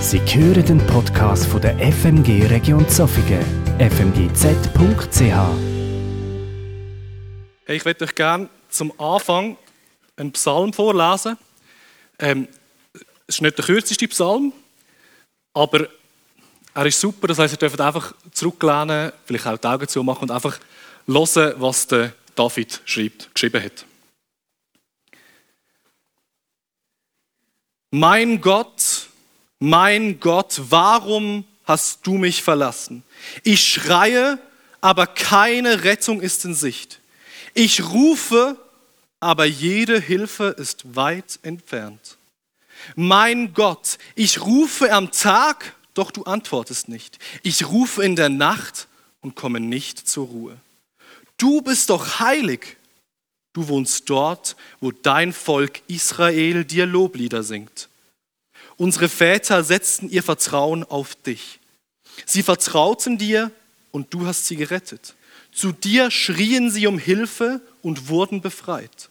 Sie hören den Podcast von der FMG Region Zofingen, fmgz.ch. Ich möchte euch gerne zum Anfang einen Psalm vorlesen. Ähm, es ist nicht der kürzeste Psalm, aber er ist super. Das heißt, ihr dürft einfach zurücklehnen, vielleicht auch die Augen zumachen und einfach hören, was der David schreibt, geschrieben hat. Mein Gott, mein Gott, warum hast du mich verlassen? Ich schreie, aber keine Rettung ist in Sicht. Ich rufe, aber jede Hilfe ist weit entfernt. Mein Gott, ich rufe am Tag, doch du antwortest nicht. Ich rufe in der Nacht und komme nicht zur Ruhe. Du bist doch heilig. Du wohnst dort, wo dein Volk Israel dir Loblieder singt. Unsere Väter setzten ihr Vertrauen auf dich. Sie vertrauten dir und du hast sie gerettet. Zu dir schrien sie um Hilfe und wurden befreit.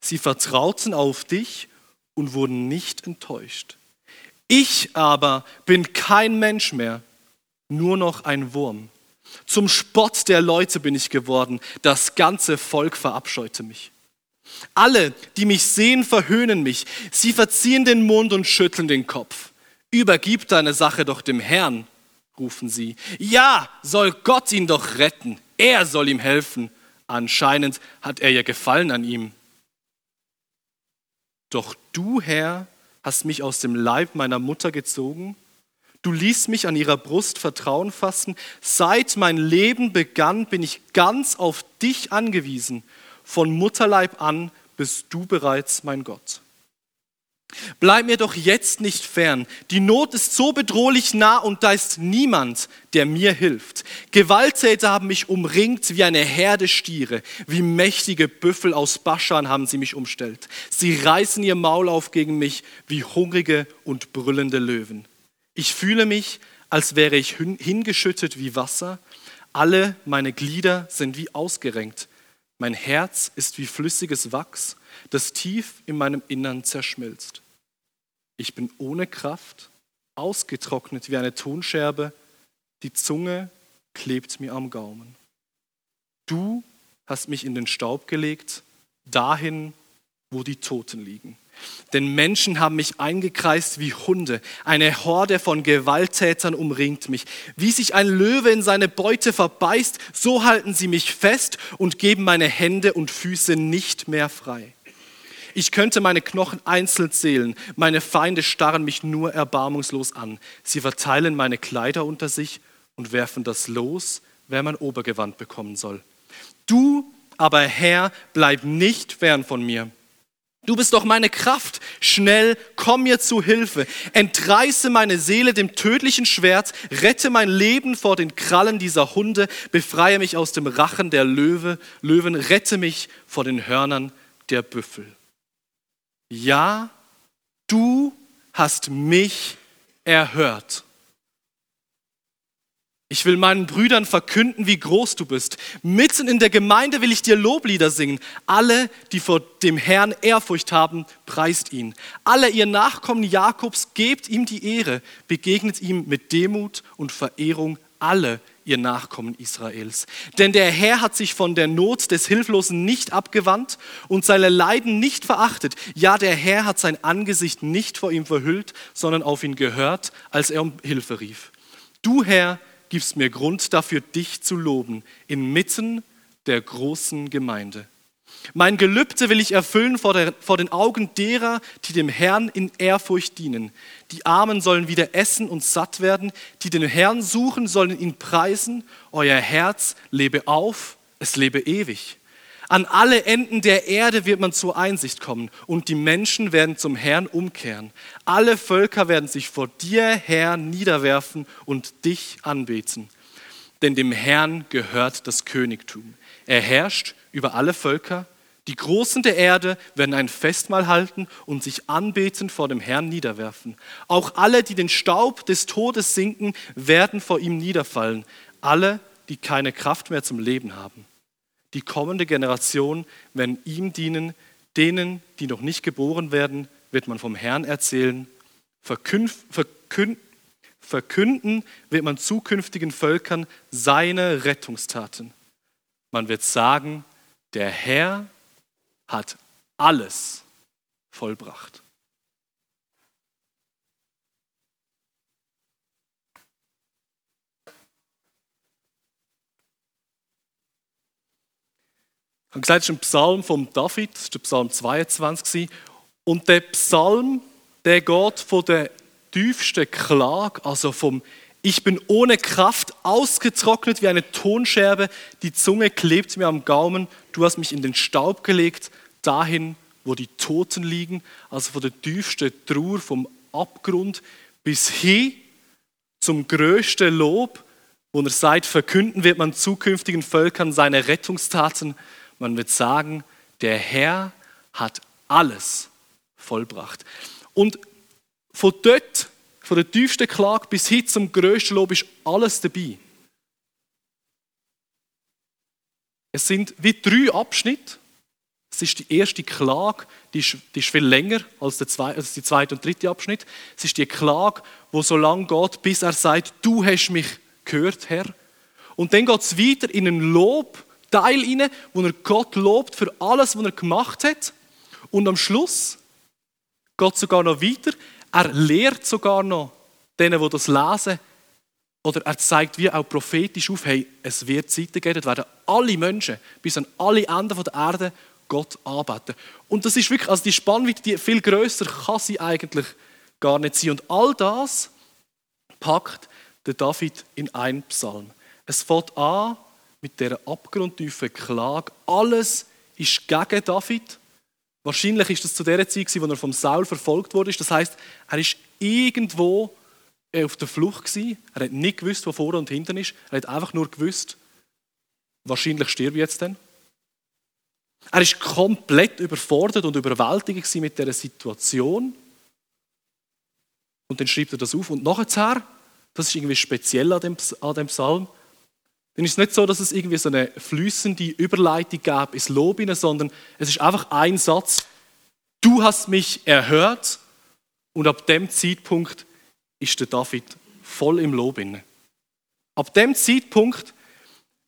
Sie vertrauten auf dich und wurden nicht enttäuscht. Ich aber bin kein Mensch mehr, nur noch ein Wurm. Zum Spott der Leute bin ich geworden, das ganze Volk verabscheute mich. Alle, die mich sehen, verhöhnen mich. Sie verziehen den Mund und schütteln den Kopf. Übergib deine Sache doch dem Herrn, rufen sie. Ja, soll Gott ihn doch retten. Er soll ihm helfen. Anscheinend hat er ja Gefallen an ihm. Doch du, Herr, hast mich aus dem Leib meiner Mutter gezogen. Du ließt mich an ihrer Brust Vertrauen fassen. Seit mein Leben begann, bin ich ganz auf dich angewiesen. Von Mutterleib an bist du bereits mein Gott. Bleib mir doch jetzt nicht fern. Die Not ist so bedrohlich nah und da ist niemand, der mir hilft. Gewalttäter haben mich umringt wie eine Herde Stiere. Wie mächtige Büffel aus Baschan haben sie mich umstellt. Sie reißen ihr Maul auf gegen mich wie hungrige und brüllende Löwen. Ich fühle mich, als wäre ich hingeschüttet wie Wasser. Alle meine Glieder sind wie ausgerenkt. Mein Herz ist wie flüssiges Wachs, das tief in meinem Innern zerschmilzt. Ich bin ohne Kraft, ausgetrocknet wie eine Tonscherbe, die Zunge klebt mir am Gaumen. Du hast mich in den Staub gelegt, dahin, wo die Toten liegen. Denn Menschen haben mich eingekreist wie Hunde. Eine Horde von Gewalttätern umringt mich. Wie sich ein Löwe in seine Beute verbeißt, so halten sie mich fest und geben meine Hände und Füße nicht mehr frei. Ich könnte meine Knochen einzeln zählen. Meine Feinde starren mich nur erbarmungslos an. Sie verteilen meine Kleider unter sich und werfen das Los, wer mein Obergewand bekommen soll. Du aber, Herr, bleib nicht fern von mir. Du bist doch meine Kraft. Schnell, komm mir zu Hilfe. Entreiße meine Seele dem tödlichen Schwert. Rette mein Leben vor den Krallen dieser Hunde. Befreie mich aus dem Rachen der Löwe, Löwen. Rette mich vor den Hörnern der Büffel. Ja, du hast mich erhört. Ich will meinen Brüdern verkünden, wie groß du bist. Mitten in der Gemeinde will ich dir Loblieder singen. Alle, die vor dem Herrn Ehrfurcht haben, preist ihn. Alle ihr Nachkommen Jakobs, gebt ihm die Ehre, begegnet ihm mit Demut und Verehrung alle ihr Nachkommen Israels. Denn der Herr hat sich von der Not des Hilflosen nicht abgewandt und seine Leiden nicht verachtet. Ja, der Herr hat sein Angesicht nicht vor ihm verhüllt, sondern auf ihn gehört, als er um Hilfe rief. Du, Herr, gibst mir Grund dafür, dich zu loben, inmitten der großen Gemeinde. Mein Gelübde will ich erfüllen vor, der, vor, den Augen derer, die dem Herrn in Ehrfurcht dienen. Die Armen sollen wieder essen und satt werden, die den Herrn suchen, sollen ihn preisen. Euer Herz lebe auf, es lebe ewig. An alle Enden der Erde wird man zur Einsicht kommen und die Menschen werden zum Herrn umkehren. Alle Völker werden sich vor dir, Herr, niederwerfen und dich anbeten. Denn dem Herrn gehört das Königtum. Er herrscht über alle Völker. Die Großen der Erde werden ein Festmahl halten und sich anbeten vor dem Herrn niederwerfen. Auch alle, die den Staub des Todes sinken, werden vor ihm niederfallen. Alle, die keine Kraft mehr zum Leben haben die kommende Generation werden ihm dienen. Denen, die noch nicht geboren werden, wird man vom Herrn erzählen. verkünden, verkünden wird man zukünftigen Völkern seine Rettungstaten. Man wird sagen, der Herr hat alles vollbracht. Ich habe gesagt, es ist ein Psalm von David, das ist der Psalm 22. Und der Psalm, der geht von der tiefsten Klage, also vom Ich bin ohne Kraft ausgetrocknet wie eine Tonscherbe, die Zunge klebt mir am Gaumen, du hast mich in den Staub gelegt, dahin, wo die Toten liegen, also von der tiefsten Trauer, vom Abgrund bis hin zum größten Lob, wo er sagt, verkünden wird man zukünftigen Völkern seine Rettungstaten. Man wird sagen, der Herr hat alles vollbracht. Und von dort, von der tiefsten Klage bis hin zum größten Lob ist alles dabei. Es sind wie drei Abschnitte. Es ist die erste Klage, die ist, die ist viel länger als der, zwei, als die zweite und dritte Abschnitt. Es ist die Klage, wo so lange geht, bis er sagt, du hast mich gehört, Herr. Und dann geht es weiter in einen Lob, Teil rein, wo er Gott lobt für alles, was er gemacht hat. Und am Schluss geht sogar noch weiter. Er lehrt sogar noch denen, die das lesen, oder er zeigt wie auch prophetisch auf, hey, es wird Zeiten geben, werden alle Menschen bis an alle Enden der Erde Gott anbeten. Und das ist wirklich, also die Spannweite, die viel größer kann sie eigentlich gar nicht sein. Und all das packt der David in einen Psalm. Es fängt an mit der abgrundtiefen Klage. Alles ist gegen David. Wahrscheinlich ist das zu der Zeit, wo er vom Saul verfolgt wurde. Das heißt, er ist irgendwo auf der Flucht. Er hat nicht gewusst, wo vorne und hinten ist. Er hat einfach nur gewusst, wahrscheinlich stirbt jetzt denn. Er ist komplett überfordert und überwältigt mit der Situation. Und dann schreibt er das auf. Und nachher, das ist irgendwie speziell an dem Psalm, dann ist es nicht so, dass es irgendwie so eine flüssende Überleitung gab ins Lob sondern es ist einfach ein Satz. Du hast mich erhört und ab dem Zeitpunkt ist der David voll im Lob. Ab dem Zeitpunkt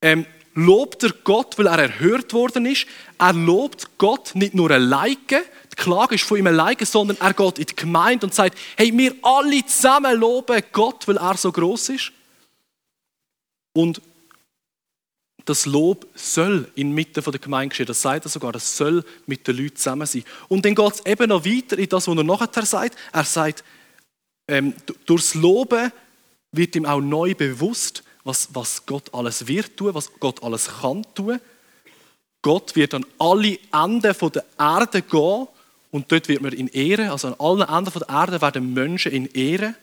ähm, lobt er Gott, weil er erhört worden ist. Er lobt Gott nicht nur alleine, die Klage ist von ihm alleine, sondern er geht in die Gemeinde und sagt, hey, wir alle zusammen loben Gott, weil er so groß ist. Und das Lob soll inmitten der Gemeinde geschehen. Das sagt er sogar, das soll mit den Leuten zusammen sein. Und dann geht es eben noch weiter in das, was er nachher sagt. Er sagt, ähm, durchs Loben wird ihm auch neu bewusst, was, was Gott alles wird tun, was Gott alles kann tun. Gott wird an alle Enden der Erde gehen und dort wird man ihn ehren. Also an allen Enden der Erde werden Menschen ihn ehren.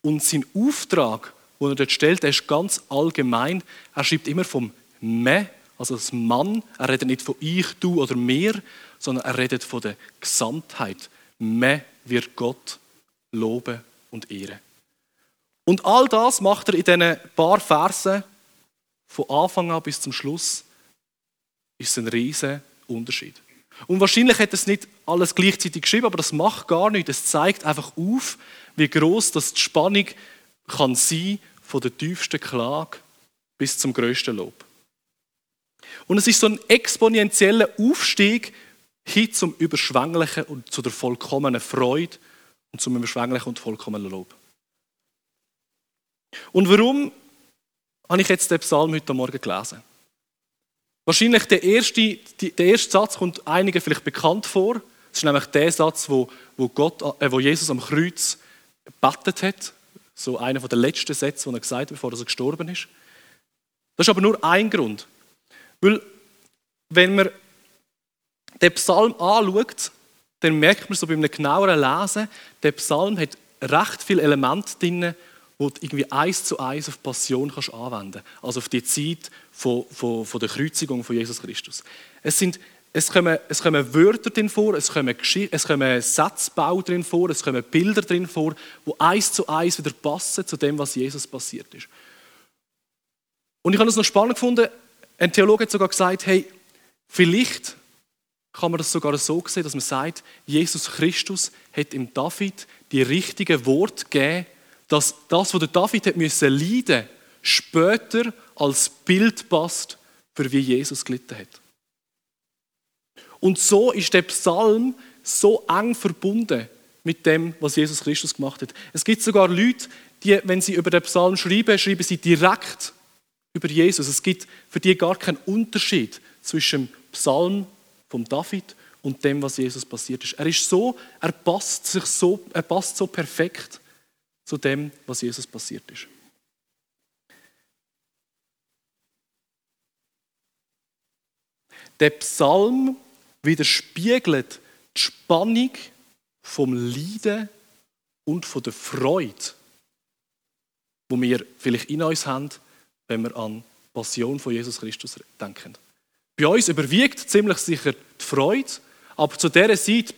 Und sein Auftrag wo er dort stellt, der ist ganz allgemein. Er schreibt immer vom Me, also das Mann. Er redet nicht von ich, du oder mir, sondern er redet von der Gesamtheit. Me wird Gott loben und ehren. Und all das macht er in diesen paar Versen von Anfang an bis zum Schluss. Ist ein riesiger Unterschied. Und wahrscheinlich hat es nicht alles gleichzeitig geschrieben, aber das macht gar nichts. Es zeigt einfach auf, wie groß das die Spannung kann sein von der tiefsten Klage bis zum größten Lob. Und es ist so ein exponentieller Aufstieg hin zum überschwänglichen und zu der vollkommenen Freude und zum überschwänglichen und vollkommenen Lob. Und warum habe ich jetzt den Psalm heute Morgen gelesen? Wahrscheinlich der erste, der erste Satz kommt einigen vielleicht bekannt vor. Das ist nämlich der Satz, wo, wo, Gott, äh, wo Jesus am Kreuz betet hat so einer der letzten Sätze, die er gesagt hat, bevor er gestorben ist. Das ist aber nur ein Grund. Weil, wenn man den Psalm anschaut, dann merkt man so bei einem genaueren Lesen, der Psalm hat recht viele Elemente drin, wo du irgendwie eins zu eins auf Passion kannst anwenden kannst. Also auf die Zeit von, von, von der Kreuzigung von Jesus Christus. Es sind es kommen, es kommen Wörter drin vor, es kommen, es kommen Satzbau drin vor, es kommen Bilder drin vor, wo eins zu eins wieder passen zu dem, was Jesus passiert ist. Und ich habe es noch spannend gefunden, ein Theologe hat sogar gesagt, hey, vielleicht kann man das sogar so sehen, dass man sagt, Jesus Christus hat im David die richtigen Worte gegeben, dass das, was der David hat müssen leiden, später als Bild passt, für wie Jesus gelitten hat. Und so ist der Psalm so eng verbunden mit dem, was Jesus Christus gemacht hat. Es gibt sogar Leute, die, wenn sie über den Psalm schreiben, schreiben sie direkt über Jesus. Es gibt für die gar keinen Unterschied zwischen dem Psalm von David und dem, was Jesus passiert ist. Er ist so, er passt sich so, er passt so perfekt zu dem, was Jesus passiert ist. Der Psalm widerspiegelt die Spannung vom Leiden und von der Freude, wo wir vielleicht in uns haben, wenn wir an die Passion von Jesus Christus denken. Bei uns überwiegt ziemlich sicher die Freude, aber zu dieser Zeit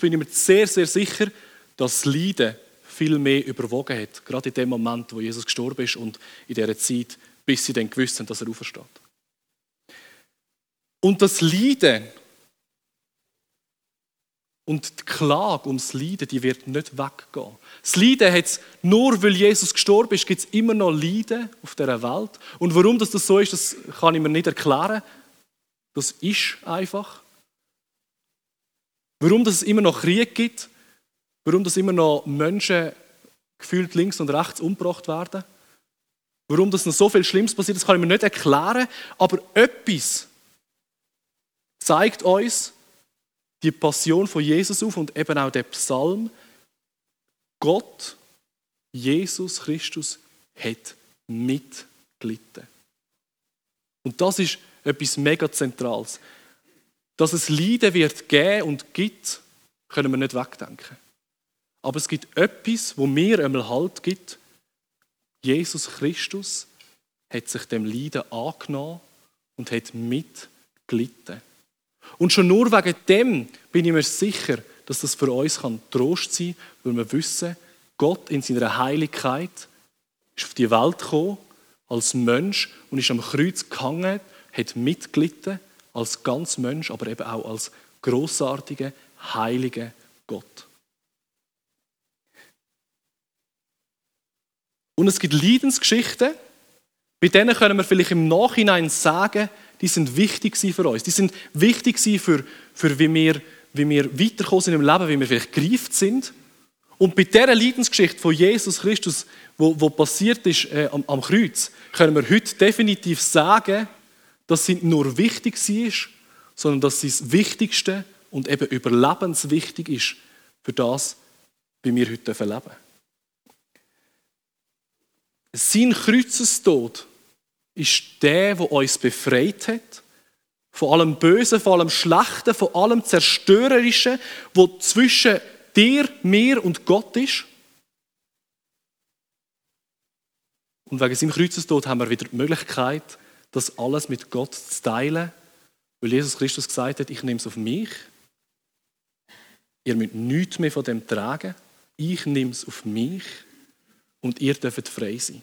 bin ich mir sehr, sehr sicher, dass das Leiden viel mehr überwogen hat. Gerade in dem Moment, wo Jesus gestorben ist und in dieser Zeit, bis sie dann gewusst haben, dass er aufersteht. Und das Leiden und die Klage ums Leiden, die wird nicht weggehen. Das Leiden hat es, nur weil Jesus gestorben ist, gibt es immer noch Leiden auf dieser Welt. Und warum das so ist, das kann ich mir nicht erklären. Das ist einfach. Warum das es immer noch Krieg gibt, warum das immer noch Menschen gefühlt links und rechts umgebracht werden, warum das noch so viel Schlimmes passiert, das kann ich mir nicht erklären. Aber etwas zeigt uns, die Passion von Jesus auf und eben auch der Psalm. Gott, Jesus Christus, hat mitgelitten. Und das ist etwas mega Zentrales. Dass es Leiden wird geben und gibt, können wir nicht wegdenken. Aber es gibt etwas, wo mir einmal Halt gibt. Jesus Christus hat sich dem Leiden angenommen und hat mitgelitten. Und schon nur wegen dem bin ich mir sicher, dass das für uns kann Trost sein kann, weil wir wissen, Gott in seiner Heiligkeit ist auf die Welt gekommen, als Mensch und ist am Kreuz gehangen, hat mitgelitten, als ganz Mensch, aber eben auch als großartiger, heiliger Gott. Und es gibt Leidensgeschichten, bei denen können wir vielleicht im Nachhinein sagen, die sind wichtig für uns. Die sind wichtig für, für wie, wir, wie wir weiterkommen sind im Leben, wie wir vielleicht gereift sind. Und bei dieser Leidensgeschichte von Jesus Christus, wo, wo passiert ist äh, am, am, Kreuz, können wir heute definitiv sagen, dass sie nicht nur wichtig war, sondern dass sie das Wichtigste und eben überlebenswichtig ist für das, wie wir heute leben dürfen. Sein Kreuzestod ist der, der uns befreit hat. Von allem Bösen, von allem Schlechten, von allem Zerstörerischen, wo zwischen dir, mir und Gott ist. Und wegen seinem Kreuzestod haben wir wieder die Möglichkeit, das alles mit Gott zu teilen, weil Jesus Christus gesagt hat, ich nehme es auf mich. Ihr müsst nichts mehr von dem tragen. Ich nehme es auf mich und ihr dürft frei sein.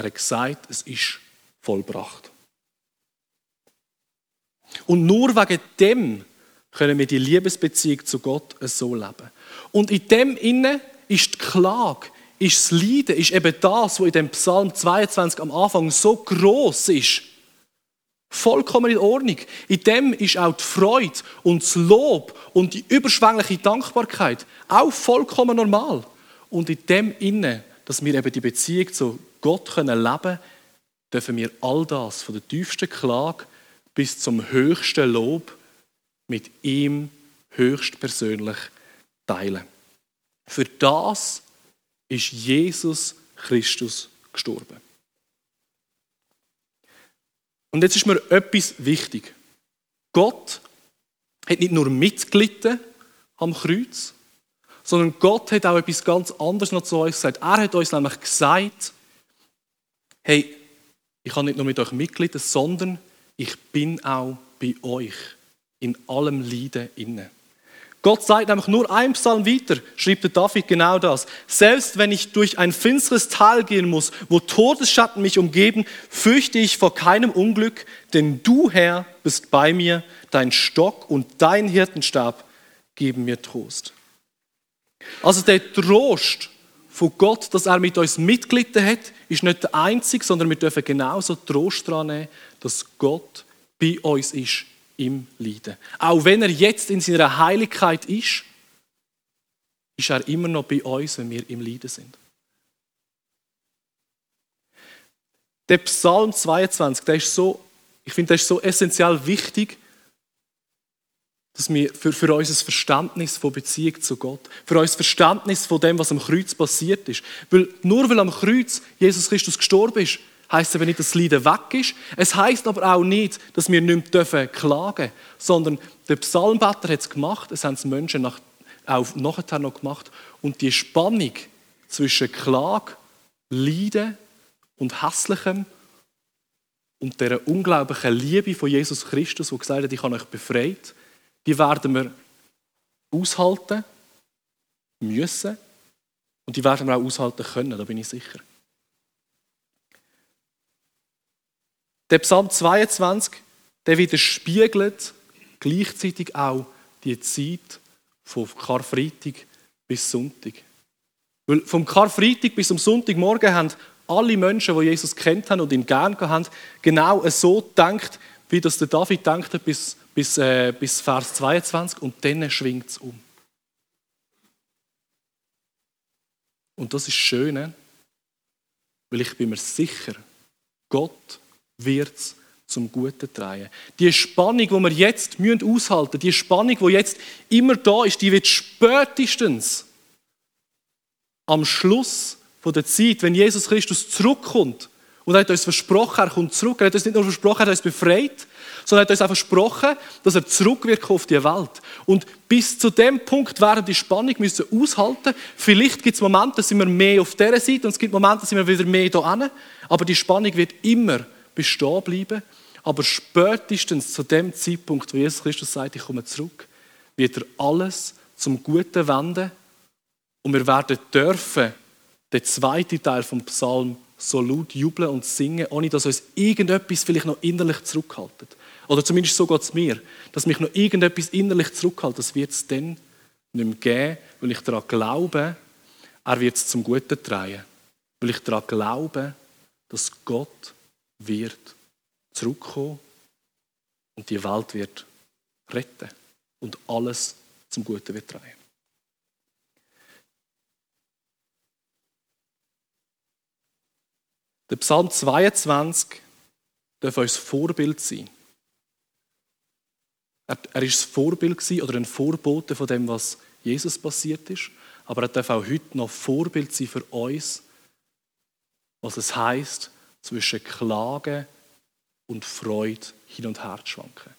Er hat gesagt, es ist vollbracht. Und nur wegen dem können wir die Liebesbeziehung zu Gott so leben. Und in dem inne ist die Klage, ist das Leiden, ist eben das, was in dem Psalm 22 am Anfang so groß ist. Vollkommen in Ordnung. In dem ist auch die Freude und das Lob und die überschwängliche Dankbarkeit auch vollkommen normal. Und in dem inne, dass wir eben die Beziehung zu Gott können leben dürfen wir all das, von der tiefsten Klage bis zum höchsten Lob, mit ihm höchstpersönlich teilen. Für das ist Jesus Christus gestorben. Und jetzt ist mir etwas wichtig. Gott hat nicht nur mitgelitten am Kreuz, sondern Gott hat auch etwas ganz anderes noch zu uns gesagt. Er hat uns nämlich gesagt, hey, ich habe nicht nur mit euch Mitglieder, sondern ich bin auch bei euch in allem Leiden inne. Gott sagt nämlich nur ein Psalm weiter, schrieb der David genau das. Selbst wenn ich durch ein finsteres Tal gehen muss, wo Todesschatten mich umgeben, fürchte ich vor keinem Unglück, denn du, Herr, bist bei mir, dein Stock und dein Hirtenstab geben mir Trost. Also der Trost von Gott, dass er mit uns mitgelitten hat, ist nicht der einzige, sondern wir dürfen genauso Trost daran nehmen, dass Gott bei uns ist im Leiden. Auch wenn er jetzt in seiner Heiligkeit ist, ist er immer noch bei uns, wenn wir im Leiden sind. Der Psalm 22, der ist so, ich finde, der ist so essentiell wichtig, dass wir für, für unser Verständnis von Beziehung zu Gott, für unser Verständnis von dem, was am Kreuz passiert ist. Weil nur weil am Kreuz Jesus Christus gestorben ist, heißt aber nicht, dass das Leiden weg ist. Es heißt aber auch nicht, dass wir nicht mehr klagen dürfen, sondern der Psalmbetter hat es gemacht, es haben es Menschen nach, auch nachher noch gemacht. Und die Spannung zwischen Klage, Leiden und Hässlichem und der unglaublichen Liebe von Jesus Christus, wo gesagt hat, ich habe euch befreit, die werden wir aushalten müssen und die werden wir auch aushalten können, da bin ich sicher. Der Psalm 22, der widerspiegelt gleichzeitig auch die Zeit von Karfreitag bis Sonntag. Weil vom Karfreitag bis zum Sonntagmorgen haben alle Menschen, die Jesus kennt haben und ihn gern haben, genau so gedacht, wie das der David denkt bis, bis, äh, bis Vers 22 und dann schwingt es um. Und das ist schön, ne? weil ich bin mir sicher, Gott wird es zum Guten drehen. Die Spannung, die wir jetzt aushalten müssen, die Spannung, die jetzt immer da ist, die wird spätestens am Schluss der Zeit, wenn Jesus Christus zurückkommt, und er hat uns versprochen, er kommt zurück. Er hat uns nicht nur versprochen, er hat uns befreit, sondern er hat uns auch versprochen, dass er zurückwirkt auf die Welt. Und bis zu dem Punkt werden die Spannung müssen aushalten. Vielleicht gibt es Momente, da sind wir mehr auf dieser Seite und es gibt Momente, da sind wir wieder mehr hier. Aber die Spannung wird immer bestehen bleiben. Aber spätestens zu dem Zeitpunkt, wo Jesus Christus sagt, ich komme zurück, wird er alles zum Guten wenden und wir werden dürfen den zweiten Teil vom Psalm so laut jubeln und singen, ohne dass uns irgendetwas vielleicht noch innerlich zurückhaltet. Oder zumindest so geht es mir, dass mich noch irgendetwas innerlich zurückhaltet. Das wird es dann nicht mehr geben, weil ich daran glaube, er wird es zum Guten drehen. Weil ich daran glaube, dass Gott wird zurückkommen und die Welt wird retten und alles zum Guten wird drehen. Der Psalm 22 darf uns Vorbild sein. Er, er ist ein Vorbild oder ein Vorbote von dem, was Jesus passiert ist. Aber er darf auch heute noch Vorbild sein für uns, was es heißt, zwischen Klage und Freude hin und her zu schwanken.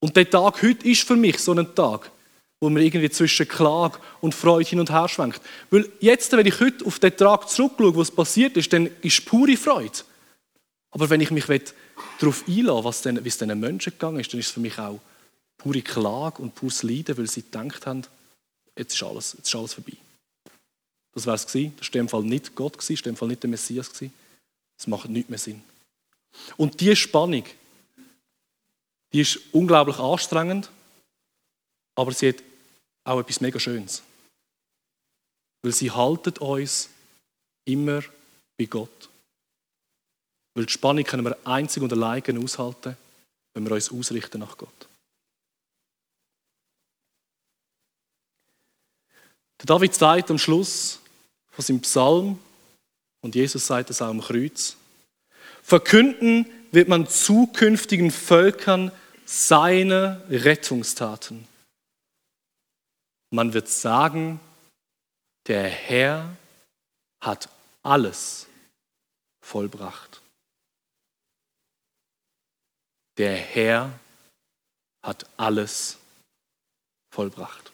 Und der Tag heute ist für mich so ein Tag, wo man irgendwie zwischen Klage und Freude hin und her schwenkt. Weil jetzt, wenn ich heute auf den Tag zurückschaue, was passiert ist, dann ist pure Freude. Aber wenn ich mich darauf einlasse, was denn, wie es diesen Menschen gegangen ist, dann ist es für mich auch pure Klage und pures Leiden, weil sie gedacht haben, jetzt ist alles, jetzt ist alles vorbei. Das wäre es gewesen. Das war in dem Fall nicht Gott, das war in dem Fall nicht der Messias. Das macht nichts mehr Sinn. Und diese Spannung, die ist unglaublich anstrengend, aber sie hat auch etwas mega Schönes. Weil sie haltet uns immer bei Gott. Weil die Spannung können wir einzig und allein aushalten, wenn wir uns ausrichten nach Gott. Der David sagt am Schluss von seinem Psalm, und Jesus sagt es auch am Kreuz, verkünden wird man zukünftigen Völkern seine Rettungstaten. Man wird sagen, der Herr hat alles vollbracht. Der Herr hat alles vollbracht.